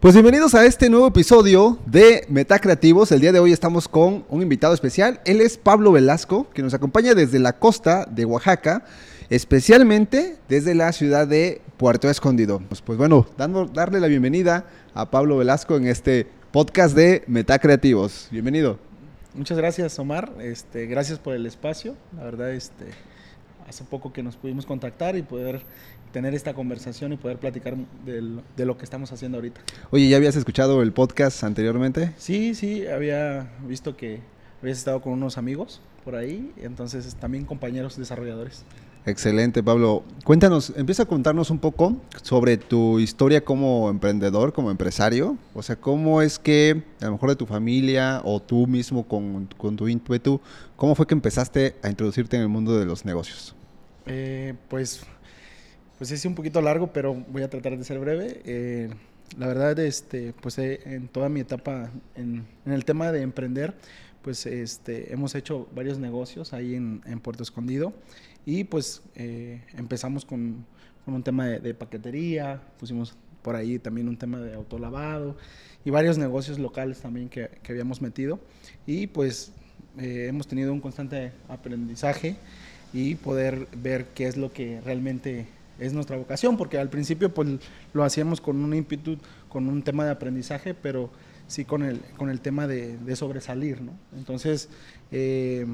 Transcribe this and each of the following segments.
Pues bienvenidos a este nuevo episodio de Metacreativos. El día de hoy estamos con un invitado especial. Él es Pablo Velasco, que nos acompaña desde la costa de Oaxaca, especialmente desde la ciudad de Puerto Escondido. Pues, pues bueno, dando, darle la bienvenida a Pablo Velasco en este podcast de Metacreativos. Bienvenido. Muchas gracias, Omar. Este, gracias por el espacio. La verdad, este, hace poco que nos pudimos contactar y poder tener esta conversación y poder platicar de lo, que estamos haciendo ahorita. Oye, ¿ya habías escuchado el podcast anteriormente? Sí, sí, había visto que habías estado con unos amigos por ahí, entonces también compañeros desarrolladores. Excelente, Pablo. Cuéntanos, empieza a contarnos un poco sobre tu historia como emprendedor, como empresario. O sea, cómo es que, a lo mejor de tu familia o tú mismo con, con tu ímpetu, cómo fue que empezaste a introducirte en el mundo de los negocios. Eh, pues pues es un poquito largo, pero voy a tratar de ser breve. Eh, la verdad, este, pues eh, en toda mi etapa en, el tema de emprender, pues este, hemos hecho varios negocios ahí en, Puerto Escondido y pues eh, empezamos con, un tema de, paquetería, pusimos por ahí también un tema de autolavado y varios negocios locales también que, que habíamos metido y pues hemos tenido un constante aprendizaje y poder ver qué es lo que realmente es nuestra vocación, porque al principio pues lo hacíamos con un ímpetu, con un tema de aprendizaje, pero sí con el, con el tema de, sobresalir, ¿no? Entonces, eh,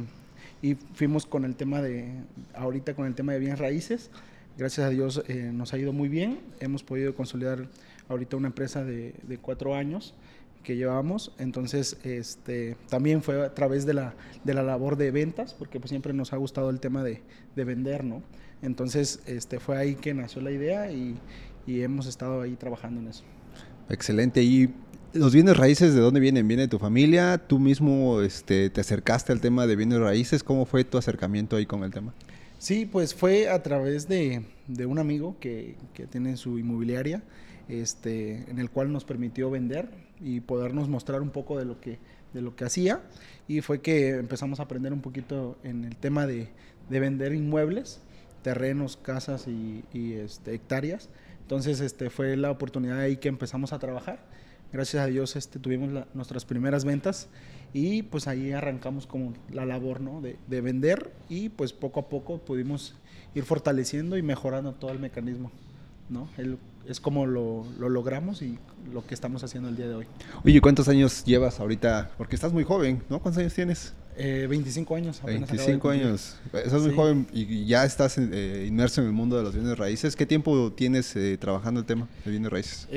y fuimos con el tema de, ahorita con el tema de bienes raíces, gracias a Dios eh, nos ha ido muy bien, hemos podido consolidar ahorita una empresa de, de cuatro años, que llevamos. Entonces, este, también fue a través de la, de la labor de ventas, porque pues siempre nos ha gustado el tema de, de vender, ¿no? Entonces, este, fue ahí que nació la idea y, y, hemos estado ahí trabajando en eso. Excelente. ¿Y los bienes raíces de dónde vienen? ¿Viene de tu familia? ¿Tú mismo este, te acercaste al tema de bienes raíces? ¿Cómo fue tu acercamiento ahí con el tema? Sí, pues fue a través de, de un amigo que, que tiene su inmobiliaria este, en el cual nos permitió vender y podernos mostrar un poco de lo que, de lo que hacía. Y fue que empezamos a aprender un poquito en el tema de, de vender inmuebles, terrenos, casas y, este, hectáreas. Entonces este, fue la oportunidad ahí que empezamos a trabajar. Gracias a Dios este, tuvimos nuestras primeras ventas y pues ahí arrancamos como la labor ¿no? de, de vender y pues poco a poco pudimos ir fortaleciendo y mejorando todo el mecanismo. ¿no? Es como lo, logramos y lo que estamos haciendo el día de hoy. Oye, ¿cuántos años llevas ahorita? Porque estás muy joven, ¿no? ¿Cuántos años tienes? 25 eh, años. 25 años. Estás muy joven y ya estás eh, inmerso en el mundo de los bienes raíces. ¿Qué tiempo tienes eh, trabajando el tema de bienes raíces?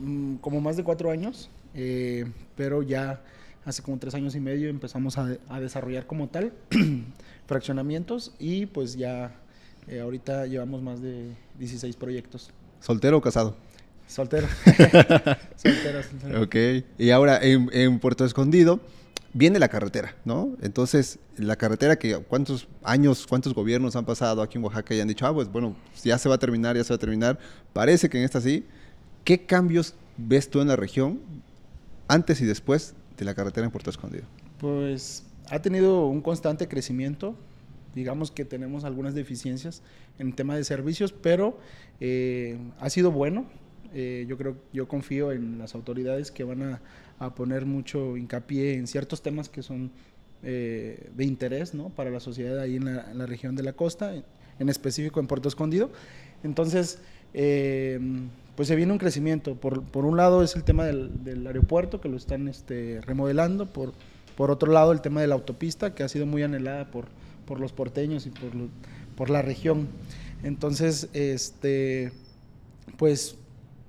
Mm, como más de cuatro años, pero ya hace como tres años y medio empezamos a, a desarrollar como tal fraccionamientos y pues ya ahorita llevamos más de 16 proyectos. ¿Soltero o casado? Soltero. soltero, soltero. Ok. Y ahora en, Puerto Escondido viene la carretera, ¿no? Entonces, la carretera que cuántos años, cuántos gobiernos han pasado aquí en Oaxaca y han dicho, ah, pues bueno, ya se va a terminar, ya se va a terminar. Parece que en esta sí. ¿Qué cambios ves tú en la región antes y después de la carretera en Puerto Escondido? Pues ha tenido un constante crecimiento digamos que tenemos algunas deficiencias en tema de servicios, pero eh, ha sido bueno. Eh, yo creo, yo confío en las autoridades que van a, poner mucho hincapié en ciertos temas que son eh, de interés ¿no? para la sociedad ahí en la, región de la costa, en específico en Puerto Escondido. Entonces, pues se viene un crecimiento. Por, por un lado es el tema del, aeropuerto, que lo están este, remodelando. Por, por otro lado, el tema de la autopista, que ha sido muy anhelada por, por los porteños y por, por la región. Entonces, este, pues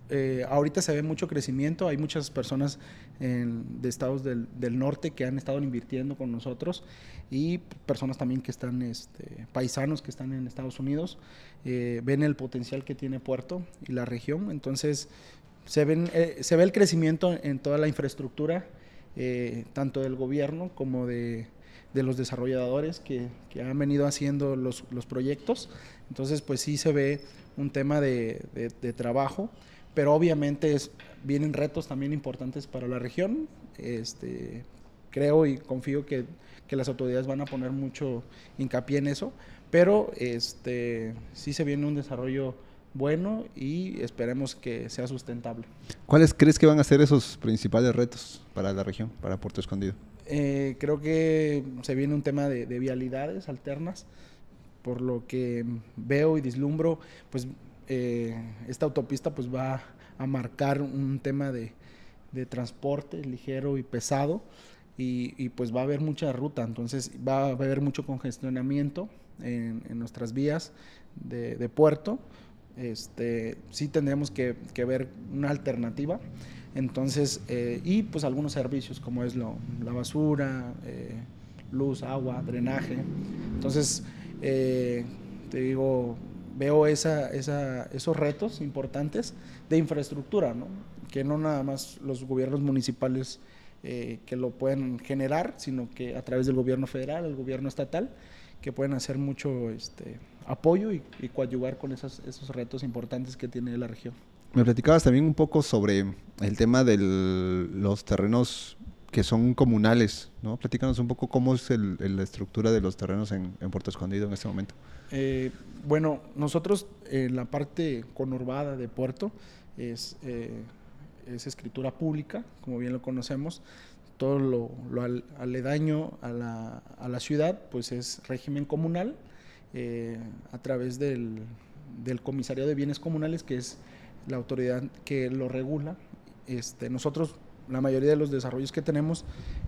eh, ahorita se ve mucho crecimiento, hay muchas personas de estados del, del, norte que han estado invirtiendo con nosotros y personas también que están, este, paisanos que están en Estados Unidos, eh, ven el potencial que tiene Puerto y la región, entonces se, ven, eh, se ve el crecimiento en toda la infraestructura, tanto del gobierno como de, de los desarrolladores que, que han venido haciendo los, los, proyectos. Entonces, pues sí se ve un tema de, de, trabajo, pero obviamente es, vienen retos también importantes para la región. Este, creo y confío que, que, las autoridades van a poner mucho hincapié en eso, pero este, sí se viene un desarrollo bueno y esperemos que sea sustentable. ¿Cuáles crees que van a ser esos principales retos para la región, para Puerto Escondido? Eh, creo que se viene un tema de, vialidades alternas, por lo que veo y vislumbro, pues eh, esta autopista pues va a marcar un tema de, transporte ligero y pesado y, pues va a haber mucha ruta, entonces va a haber mucho congestionamiento en, nuestras vías de, puerto. Este, sí tendremos que, ver una alternativa. Entonces, eh, y pues algunos servicios como es lo, la basura, eh, luz, agua, drenaje. Entonces, eh, te digo, veo esa, esa, esos retos importantes de infraestructura, ¿no? que no nada más los gobiernos municipales que lo pueden generar, sino que a través del gobierno federal, el gobierno estatal, que pueden hacer mucho este, apoyo y, y coadyuvar con esos retos importantes que tiene la región. Me platicabas también un poco sobre el tema de los terrenos que son comunales, ¿no? Platícanos un poco cómo es la estructura de los terrenos en, Puerto Escondido en este momento. Eh, bueno, nosotros en la parte conurbada de Puerto es, eh, es escritura pública, como bien lo conocemos. Todo lo, aledaño a la, a la, ciudad, pues es régimen comunal eh, a través del, del Comisariado de Bienes Comunales, que es la autoridad que lo regula. Este, nosotros, la mayoría de los desarrollos que tenemos,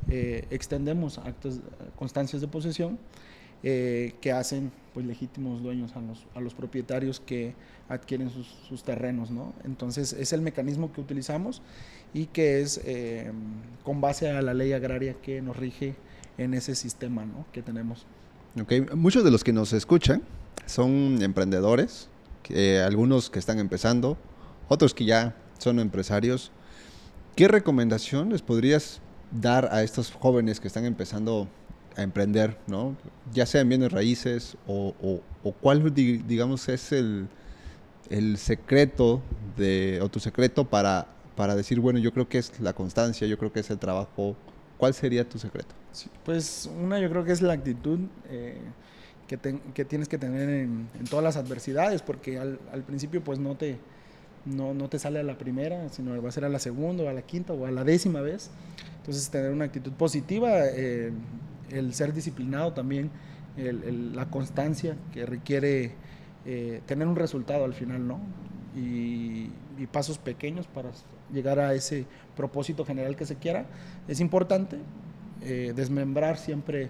eh, extendemos actos, constancias de posesión eh, que hacen pues, legítimos dueños a los, a los propietarios que adquieren sus, sus, terrenos. ¿no? Entonces, es el mecanismo que utilizamos y que es eh, con base a la ley agraria que nos rige en ese sistema ¿no? que tenemos. Okay. Muchos de los que nos escuchan son emprendedores, algunos que están empezando, otros que ya son empresarios. ¿Qué recomendación les podrías dar a estos jóvenes que están empezando a emprender, ¿no? ya sea en bienes raíces o, cuál, digamos, es el, secreto de, o tu secreto para, para decir, bueno, yo creo que es la constancia, yo creo que es el trabajo. ¿Cuál sería tu secreto? pues una yo creo que es la actitud eh, que, que, tienes que tener en, todas las adversidades, porque al, al principio pues no te, no, no te sale a la primera, sino va a ser a la segunda, o a la quinta, o a la décima vez. Entonces, tener una actitud positiva, eh, el ser disciplinado también, la constancia que requiere eh, tener un resultado al final, ¿no? Y, pasos pequeños para llegar a ese propósito general que se quiera. Es importante eh, desmembrar siempre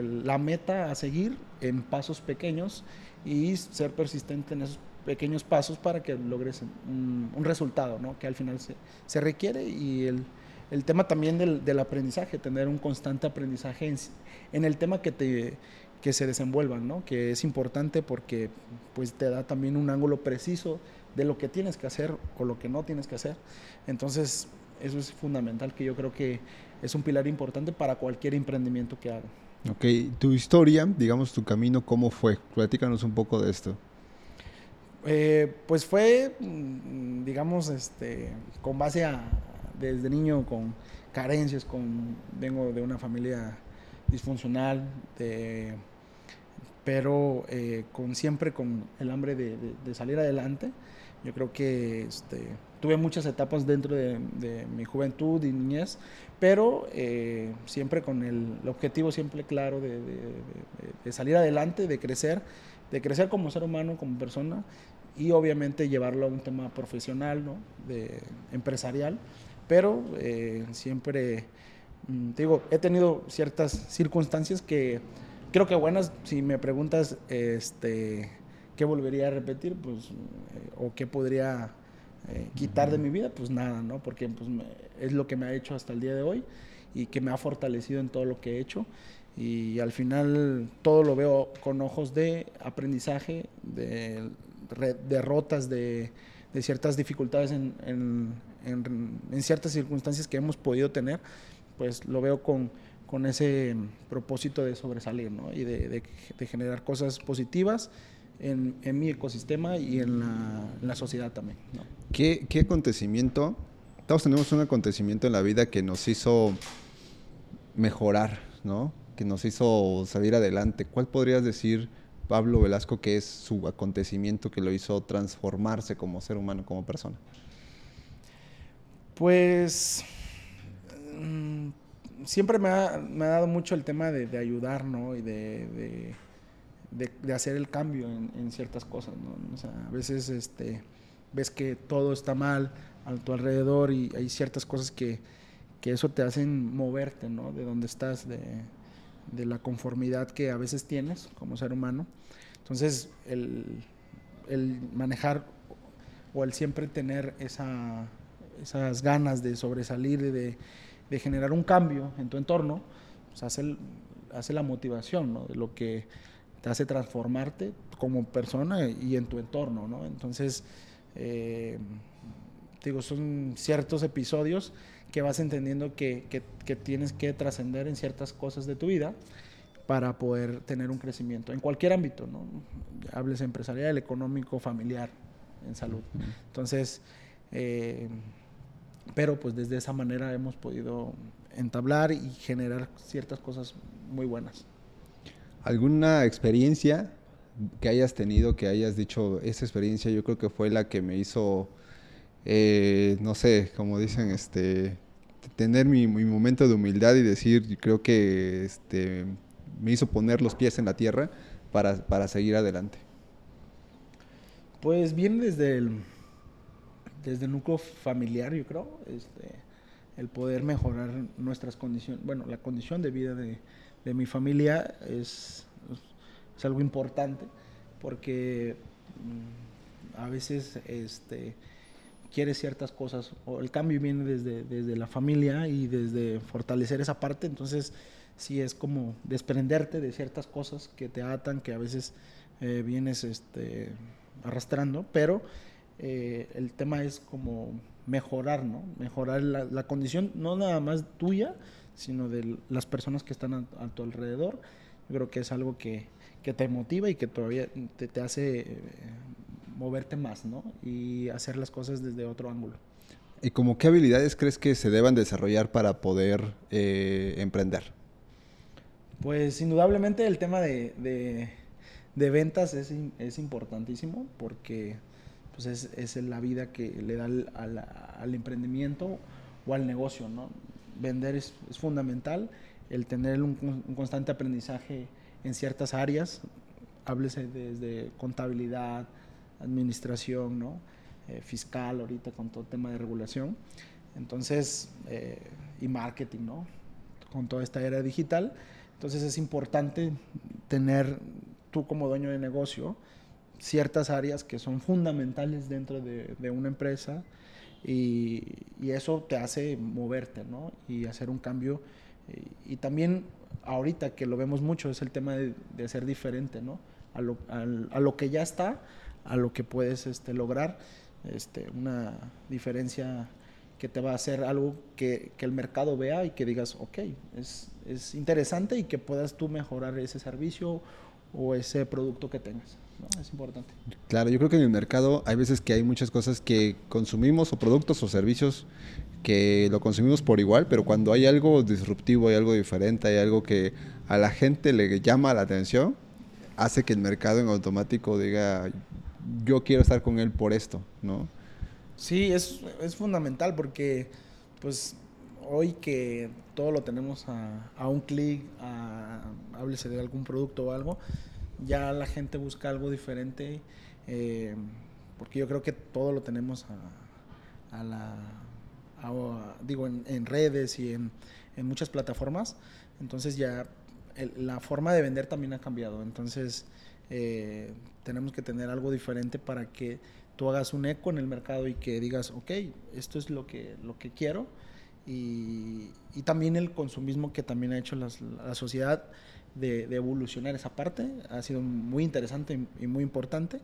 la meta a seguir en pasos pequeños y ser persistente en esos pequeños pasos para que logres un, resultado, ¿no? que al final se, se requiere y el, el, tema también del, del, aprendizaje, tener un constante aprendizaje en, el tema que, te, que se desenvuelvan, ¿no? que es importante porque pues, te da también un ángulo preciso de lo que tienes que hacer o lo que no tienes que hacer. Entonces, eso es fundamental, que yo creo que es un pilar importante para cualquier emprendimiento que haga. Ok, tu historia, digamos tu camino, ¿cómo fue? Platícanos un poco de esto. Eh, pues fue, mm, digamos, este, con base a, desde niño con carencias, con, vengo de una familia disfuncional, pero eh, con siempre con el hambre de, salir adelante. Yo creo que este, tuve muchas etapas dentro de, mi juventud y niñez, pero eh, siempre con el, el, objetivo siempre claro de, salir adelante, de crecer, de crecer como ser humano, como persona y obviamente llevarlo a un tema profesional, ¿no? empresarial, pero eh, siempre, mm, digo, he tenido ciertas circunstancias que creo que buenas, si me preguntas, este, ¿qué volvería a repetir? Pues, eh, o qué podría eh, quitar de mi vida, pues nada, ¿no? Porque pues, es lo que me ha hecho hasta el día de hoy y que me ha fortalecido en todo lo que he hecho y al final todo lo veo con ojos de aprendizaje, de derrotas, de, de ciertas dificultades en, ciertas circunstancias que hemos podido tener, pues lo veo con, ese propósito de sobresalir y de, generar cosas positivas en, mi ecosistema y en la, sociedad también. ¿Qué, ¿Qué acontecimiento? Todos tenemos un acontecimiento en la vida que nos hizo mejorar, ¿no? que nos hizo salir adelante. ¿Cuál podrías decir Pablo Velasco, qué es su acontecimiento que lo hizo transformarse como ser humano, como persona? Pues mm, siempre me ha, dado mucho el tema de, ayudar, ¿no? Y de, hacer el cambio en, ciertas cosas, ¿no? O sea, a veces este, ves que todo está mal a tu alrededor y hay ciertas cosas que, eso te hacen moverte, ¿no? De donde estás, de, la conformidad que a veces tienes como ser humano. Entonces, el, el manejar o el siempre tener esa, esas ganas de sobresalir, de, de generar un cambio en tu entorno, pues hace, hace la motivación. De lo que te hace transformarte como persona y en tu entorno, ¿no? Entonces, eh, digo, son ciertos episodios que vas entendiendo que, que, tienes que trascender en ciertas cosas de tu vida para poder tener un crecimiento en cualquier ámbito, ¿no? Hables empresarial, económico, familiar, en salud. Entonces, eh, pero pues desde esa manera hemos podido entablar y generar ciertas cosas muy buenas. ¿Alguna experiencia que hayas tenido, que hayas dicho, esa experiencia yo creo que fue la que me hizo, eh, no sé, como dicen, este, tener mi, momento de humildad y decir, creo que este, me hizo poner los pies en la tierra para, para seguir adelante? Pues viene desde el, desde el núcleo familiar, yo creo, este, el poder mejorar nuestras condiciones, bueno, la condición de vida de, mi familia es, es, algo importante porque mm, a veces este, quieres ciertas cosas o el cambio viene desde, desde la familia y desde fortalecer esa parte, entonces sí es como desprenderte de ciertas cosas que te atan, que a veces eh, vienes este, arrastrando, pero eh, el tema es como mejorar, ¿no? Mejorar la, condición, no nada más tuya, sino de las personas que están a, tu alrededor. Yo creo que es algo que, te motiva y que todavía te, hace eh, moverte más, ¿no? Y hacer las cosas desde otro ángulo. ¿Y como qué habilidades crees que se deban desarrollar para poder eh, emprender? Pues indudablemente el tema de, ventas es, es importantísimo porque pues es, es la vida que le da al, al, emprendimiento o al negocio, ¿no? Vender es, es fundamental, el tener un, constante aprendizaje en ciertas áreas, háblese desde contabilidad, administración, ¿no? Eh, fiscal, ahorita con todo el tema de regulación. Entonces, eh, y marketing, ¿no? Con toda esta era digital. Entonces es importante tener tú como dueño de negocio, ciertas áreas que son fundamentales dentro de, una empresa y, eso te hace moverte, ¿no? Y hacer un cambio. Y, también ahorita que lo vemos mucho es el tema de, ser diferente, ¿no? A lo, a lo, que ya está, a lo que puedes este, lograr, este, una diferencia que te va a hacer algo que, que, el mercado vea y que digas, ok, es, es interesante y que puedas tú mejorar ese servicio o ese producto que tengas. Es importante. Claro, yo creo que en el mercado hay veces que hay muchas cosas que consumimos o productos o servicios que lo consumimos por igual, pero cuando hay algo disruptivo, hay algo diferente, hay algo que a la gente le llama la atención, hace que el mercado en automático diga, yo quiero estar con él por esto, ¿no? Sí, es, es fundamental porque, pues, hoy que todo lo tenemos a, a un clic, háblese de algún producto o algo, ya la gente busca algo diferente, eh, porque yo creo que todo lo tenemos a, la, digo, en, redes y en, muchas plataformas, entonces ya la forma de vender también ha cambiado, entonces eh, tenemos que tener algo diferente para que tú hagas un eco en el mercado y que digas, ok, esto es lo que, lo que quiero. Y, también el consumismo que también ha hecho la sociedad de, evolucionar esa parte. Ha sido muy interesante y muy importante.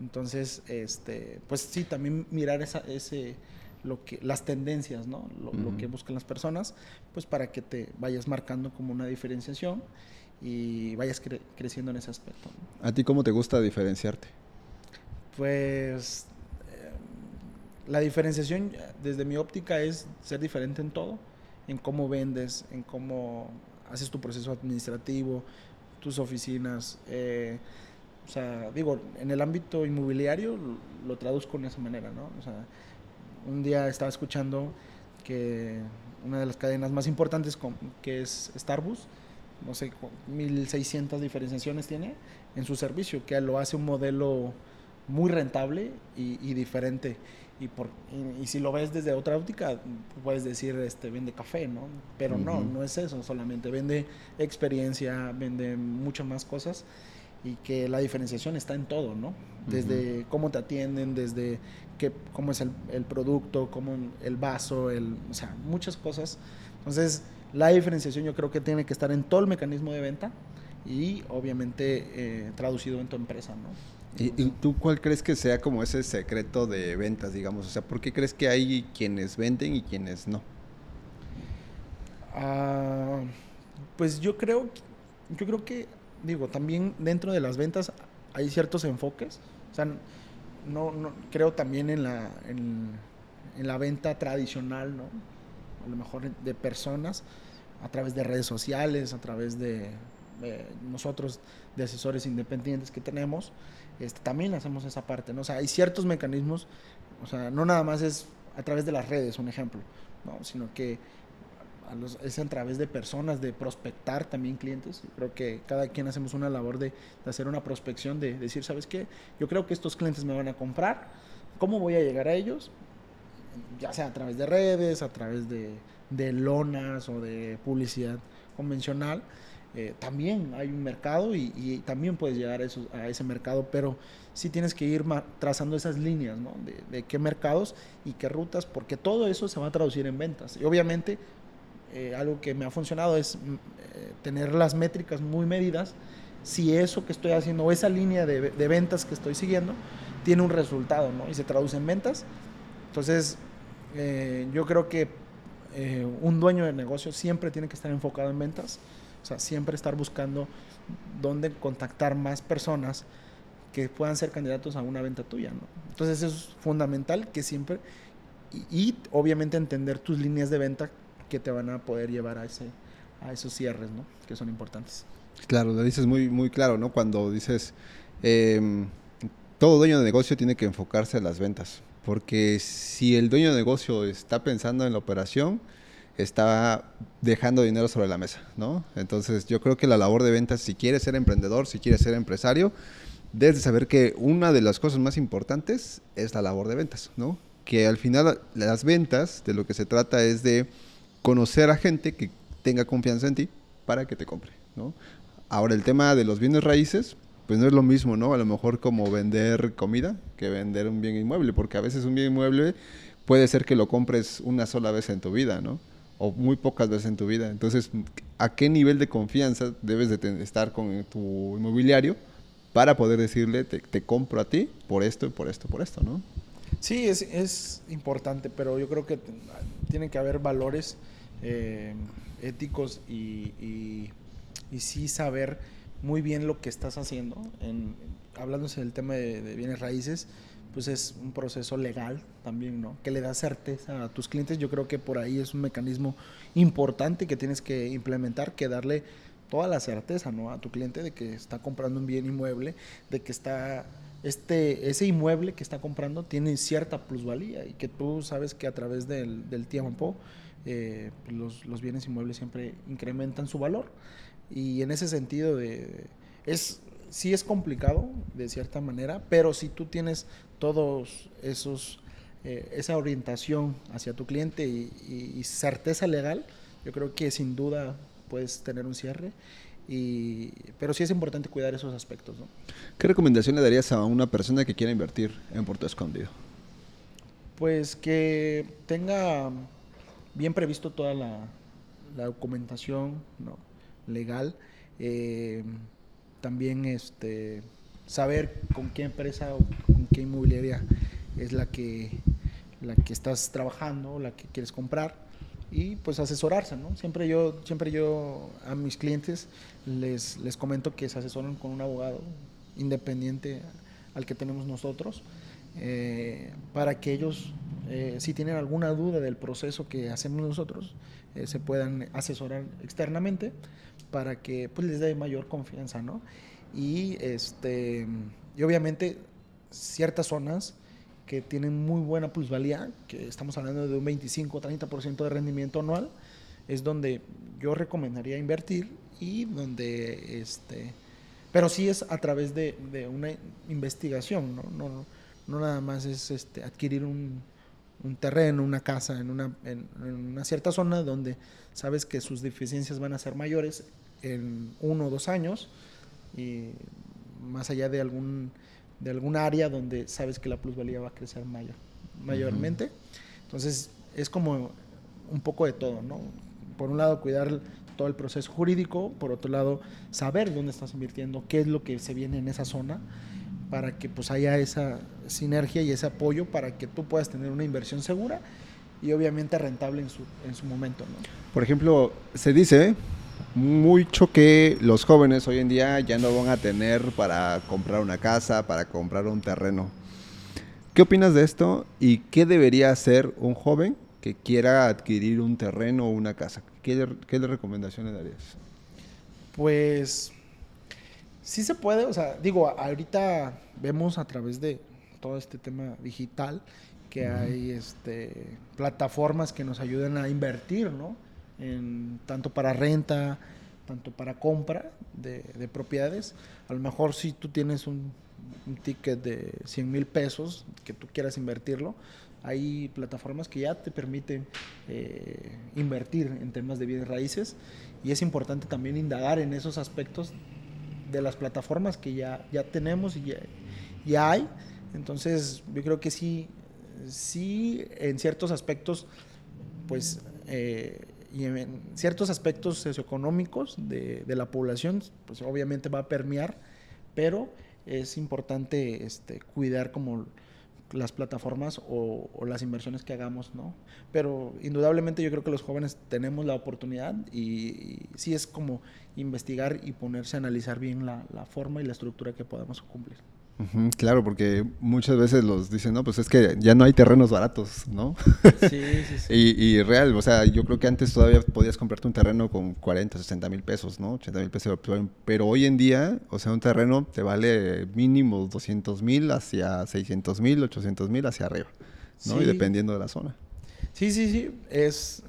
Entonces, este, pues sí, también mirar esa, ese, lo que, las tendencias, ¿no? Lo, que buscan las personas, pues para que te vayas marcando como una diferenciación y vayas creciendo en ese aspecto. ¿A ti cómo te gusta diferenciarte? Pues eh, la diferenciación desde mi óptica es ser diferente en todo, en cómo vendes, en cómo haces tu proceso administrativo, tus oficinas, eh, O sea, digo, en el ámbito inmobiliario lo, traduzco de esa manera, ¿no? O sea, un día estaba escuchando que una de las cadenas más importantes, que es Starbucks, no sé, 1600 diferenciaciones tiene en su servicio, que lo hace un modelo muy rentable y, diferente. Y, por, y, si lo ves desde otra óptica, puedes decir, este, vende café, ¿no? Pero no, no es eso solamente. Vende experiencia, vende muchas más cosas y que la diferenciación está en todo, ¿no? Desde cómo te atienden, desde qué, cómo es el, el, producto, cómo el vaso, el, o sea, muchas cosas. Entonces, la diferenciación yo creo que tiene que estar en todo el mecanismo de venta y obviamente eh, traducido en tu empresa, ¿no? ¿Y, tú cuál crees que sea como ese secreto de ventas, digamos? O sea, ¿por qué crees que hay quienes venden y quienes no? Ah, pues yo creo, yo creo que, digo, también dentro de las ventas hay ciertos enfoques. O sea, no, no creo también en la, en, la venta tradicional, ¿no? A lo mejor de personas a través de redes sociales, a través de nosotros, de asesores independientes que tenemos, este, también hacemos esa parte, ¿no? O sea, hay ciertos mecanismos, o sea, no nada más es a través de las redes, un ejemplo, ¿no? Sino que es a través de personas, de prospectar también clientes. Creo que cada quien hacemos una labor de, hacer una prospección, de decir, ¿sabes qué? Yo creo que estos clientes me van a comprar. ¿Cómo voy a llegar a ellos? Ya sea a través de redes, a través de, de lonas o de publicidad convencional. Eh, también hay un mercado y, también puedes llegar a, a, ese mercado, pero sí tienes que ir trazando esas líneas, ¿no? De, qué mercados y qué rutas, porque todo eso se va a traducir en ventas. Y obviamente, eh, algo que me ha funcionado es mm, eh, tener las métricas muy medidas, si eso que estoy haciendo o esa línea de, ventas que estoy siguiendo tiene un resultado, ¿no? Y se traduce en ventas. Entonces, yo creo que un dueño de negocio siempre tiene que estar enfocado en ventas o sea, siempre estar buscando dónde contactar más personas que puedan ser candidatos a una venta tuya, ¿no? Entonces eso es fundamental que siempre, y, obviamente entender tus líneas de venta que te van a poder llevar a, ese, a esos cierres, ¿no? Que son importantes. Claro, lo dices muy, muy claro, ¿no? Cuando dices, em, todo dueño de negocio tiene que enfocarse en las ventas, porque si el dueño de negocio está pensando en la operación, está dejando dinero sobre la mesa, ¿no? Entonces yo creo que la labor de ventas, si quieres ser emprendedor, si quieres ser empresario, debes de saber que una de las cosas más importantes es la labor de ventas, ¿no? Que al final las ventas de lo que se trata es de conocer a gente que tenga confianza en ti para que te compre, ¿no? Ahora el tema de los bienes raíces, pues no es lo mismo, ¿no? A lo mejor como vender comida que vender un bien inmueble, porque a veces un bien inmueble puede ser que lo compres una sola vez en tu vida, ¿no? o muy pocas veces en tu vida. Entonces, ¿a qué nivel de confianza debes de estar con tu inmobiliario para poder decirle, te, compro a ti por esto por esto, por esto, ¿no? Sí, es, es importante, pero yo creo que tiene que haber valores eh, éticos y, y, sí saber muy bien lo que estás haciendo. En, hablándose del tema de bienes raíces, pues es un proceso legal también, ¿no? Que le da certeza a tus clientes. Yo creo que por ahí es un mecanismo importante que tienes que implementar, que darle toda la certeza, ¿no? A tu cliente de que está comprando un bien inmueble, de que está este, ese inmueble que está comprando tiene cierta plusvalía y que tú sabes que a través del, del tiempo eh, los, los, bienes inmuebles siempre incrementan su valor. Y en ese sentido de, es, sí es complicado de cierta manera, pero si tú tienes todos esos, eh, esa orientación hacia tu cliente y, certeza legal, yo creo que sin duda puedes tener un cierre. Y, pero sí es importante cuidar esos aspectos. ¿no? ¿Qué recomendación le darías a una persona que quiera invertir en Puerto Escondido? Pues que tenga bien previsto toda la, documentación legal. Eh, también este, saber con qué empresa o con qué inmobiliaria es la que, la que estás trabajando, la que quieres comprar y pues asesorarse, ¿no? Siempre yo, siempre yo a mis clientes les, les comento que se asesoren con un abogado independiente al que tenemos nosotros, eh, para que ellos, eh, si tienen alguna duda del proceso que hacemos nosotros, eh, se puedan asesorar externamente para que pues, les dé mayor confianza, ¿no? y, este, y obviamente ciertas zonas que tienen muy buena plusvalía, que estamos hablando de un 25 o 30% de rendimiento anual, es donde yo recomendaría invertir y donde, este, pero sí es a través de, de una investigación, ¿no? No, no nada más es este, adquirir un, un terreno, una casa en una, en, una cierta zona donde sabes que sus deficiencias van a ser mayores en uno o dos años y más allá de algún de algún área donde sabes que la plusvalía va a crecer mayor, mayormente. Entonces, es como un poco de todo, ¿no? Por un lado, cuidar todo el proceso jurídico, por otro lado, saber dónde estás invirtiendo, qué es lo que se viene en esa zona, para que pues haya esa sinergia y ese apoyo para que tú puedas tener una inversión segura y obviamente rentable en su, en su momento, ¿no? Por ejemplo, se dice mucho que los jóvenes hoy en día ya no van a tener para comprar una casa, para comprar un terreno. ¿Qué opinas de esto y qué debería hacer un joven que quiera adquirir un terreno o una casa? ¿Qué, qué recomendaciones darías? Pues sí se puede, o sea, digo, ahorita vemos a través de todo este tema digital que hay este, plataformas que nos ayudan a invertir, ¿no? en, tanto para renta, tanto para compra de, propiedades. A lo mejor si tú tienes un, ticket de 100 mil pesos que tú quieras invertirlo, hay plataformas que ya te permiten eh, invertir en temas de bienes raíces y es importante también indagar en esos aspectos de las plataformas que ya, ya tenemos y ya, hay. Entonces yo creo que sí, sí en ciertos aspectos, pues eh, y en ciertos aspectos socioeconómicos de, de, la población, pues obviamente va a permear, pero es importante este, cuidar como las plataformas o, las inversiones que hagamos, ¿no? Pero indudablemente yo creo que los jóvenes tenemos la oportunidad y, sí es como investigar y ponerse a analizar bien la, la forma y la estructura que podamos cumplir claro, porque muchas veces los dicen, no, pues es que ya no hay terrenos baratos, ¿no? Sí, sí, sí. y, real, o sea, yo creo que antes todavía podías comprarte un terreno con 40, 60 mil pesos, ¿no? 80 mil pesos, pero hoy en día, o sea, un terreno te vale mínimo 200 mil hacia 600 mil, 800 mil hacia arriba, ¿no? Y dependiendo de la zona. Sí, sí, sí, es...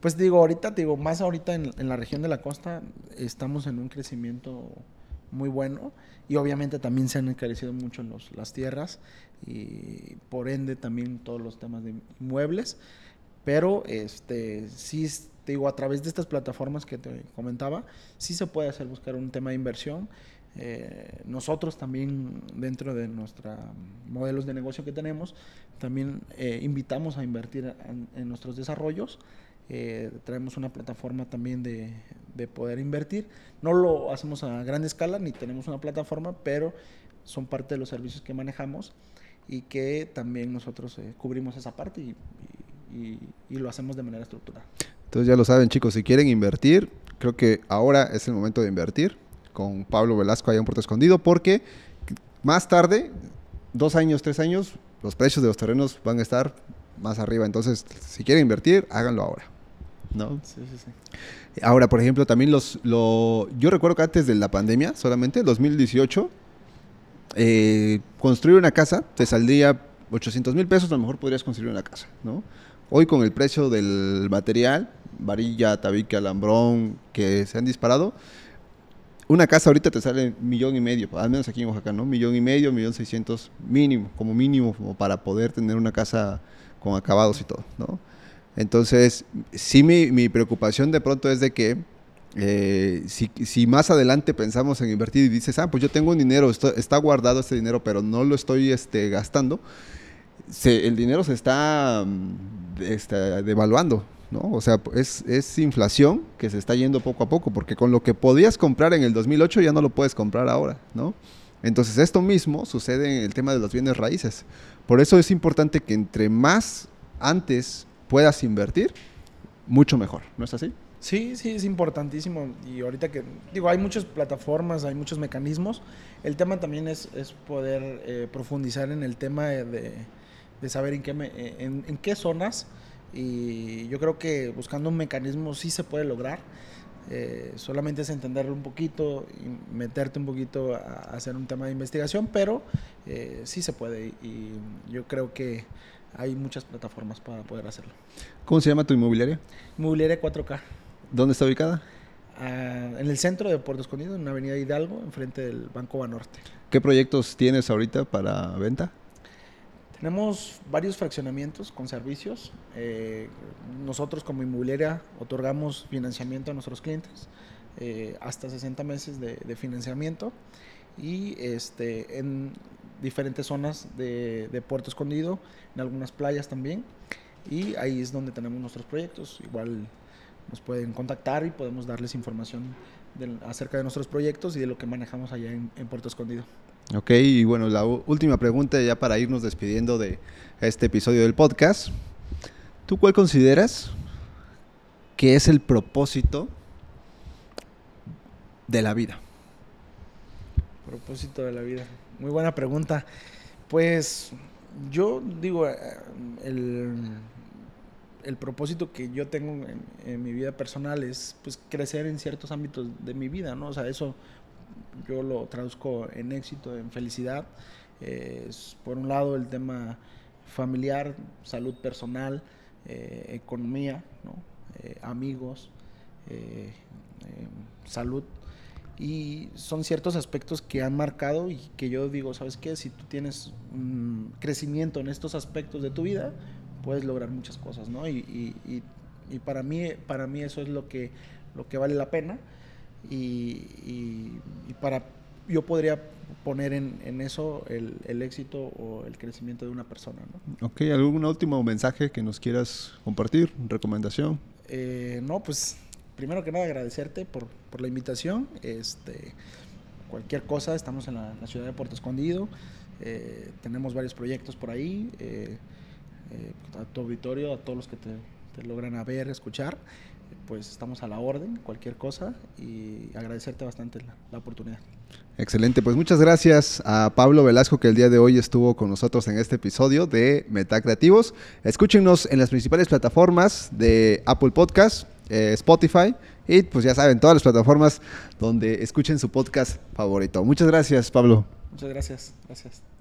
Pues digo, ahorita, digo, más ahorita en, en la región de la costa estamos en un crecimiento muy bueno. Y obviamente también se han encarecido mucho los, las tierras y por ende también todos los temas de inmuebles, pero este sí digo a través de estas plataformas que te comentaba, sí se puede hacer buscar un tema de inversión. Eh, nosotros también dentro de nuestros modelos de negocio que tenemos, también eh, invitamos a invertir en nuestros desarrollos eh, traemos una plataforma también de, de, poder invertir. No lo hacemos a gran escala ni tenemos una plataforma, pero son parte de los servicios que manejamos y que también nosotros eh, cubrimos esa parte y, y, lo hacemos de manera estructurada. Entonces ya lo saben chicos, si quieren invertir, creo que ahora es el momento de invertir con Pablo Velasco allá en Puerto Escondido porque más tarde, dos años, tres años, los precios de los terrenos van a estar más arriba. Entonces, si quieren invertir, háganlo ahora. ¿No? Sí, sí, sí. Ahora, por ejemplo, también los... Lo, yo recuerdo que antes de la pandemia, solamente, 2018, eh, construir una casa te saldría 800 mil pesos, a lo mejor podrías construir una casa, ¿no? Hoy con el precio del material, varilla, tabique, alambrón, que se han disparado, una casa ahorita te sale millón y medio, al menos aquí en Oaxaca, ¿no? Millón y medio, millón seiscientos mínimo, como mínimo, como para poder tener una casa con acabados y todo, ¿no? Entonces, sí mi, preocupación de pronto es de que eh, si, más adelante pensamos en invertir y dices, ah, pues yo tengo un dinero, está guardado este dinero, pero no lo estoy este, gastando, el dinero se está, mm, este, devaluando, ¿no? O sea, es, es, inflación que se está yendo poco a poco, porque con lo que podías comprar en el 2008 ya no lo puedes comprar ahora, ¿no? Entonces, esto mismo sucede en el tema de los bienes raíces. Por eso es importante que entre más antes puedas invertir, mucho mejor, ¿no es así? Sí, sí, es importantísimo. Y ahorita que, digo, hay muchas plataformas, hay muchos mecanismos. El tema también es, es poder eh, profundizar en el tema de, de saber en qué, eh, en, qué zonas. Y yo creo que buscando un mecanismo sí se puede lograr. Eh, solamente es entenderlo un poquito y meterte un poquito a, hacer un tema de investigación, pero eh, sí se puede y yo creo que hay muchas plataformas para poder hacerlo. ¿Cómo se llama tu inmobiliaria? Inmobiliaria 4K. ¿Dónde está ubicada? Ah, en el centro de Puerto Escondido, en la avenida Hidalgo, enfrente del Banco Banorte. ¿Qué proyectos tienes ahorita para venta? Tenemos varios fraccionamientos con servicios. Eh, nosotros como inmobiliaria otorgamos financiamiento a nuestros clientes, eh, hasta 60 meses de, financiamiento y este, en diferentes zonas de, de, Puerto Escondido, en algunas playas también. Y ahí es donde tenemos nuestros proyectos. Igual nos pueden contactar y podemos darles información acerca de nuestros proyectos y de lo que manejamos allá en Puerto Escondido. Ok, y bueno, la última pregunta ya para irnos despidiendo de este episodio del podcast. ¿Tú cuál consideras que es el propósito de la vida? Propósito de la vida. Muy buena pregunta. Pues yo digo, eh, el, el propósito que yo tengo en, mi vida personal es pues crecer en ciertos ámbitos de mi vida, ¿no? O sea, eso yo lo traduzco en éxito, en felicidad. es, por un lado el tema familiar, salud personal, eh, economía, eh, amigos, salud. Y son ciertos aspectos que han marcado y que yo digo, ¿sabes qué? Si tú tienes un crecimiento en estos aspectos de tu vida, puedes lograr muchas cosas, ¿no? Y, y para, mí, para mí eso es lo que, lo que vale la pena y, para yo podría poner en, eso el, éxito o el crecimiento de una persona. ¿no? Ok, ¿algún último mensaje que nos quieras compartir? ¿Recomendación? Eh, no, pues primero que nada agradecerte por, la invitación. Este, cualquier cosa, estamos en la, ciudad de Puerto Escondido, eh, tenemos varios proyectos por ahí, eh, a tu auditorio, a todos los que te, logran ver, escuchar pues estamos a la orden, cualquier cosa, y agradecerte bastante la, oportunidad. Excelente, pues muchas gracias a Pablo Velasco que el día de hoy estuvo con nosotros en este episodio de Meta Creativos. Escúchenos en las principales plataformas de Apple Podcast, eh, Spotify y pues ya saben, todas las plataformas donde escuchen su podcast favorito. Muchas gracias, Pablo. Muchas gracias, gracias.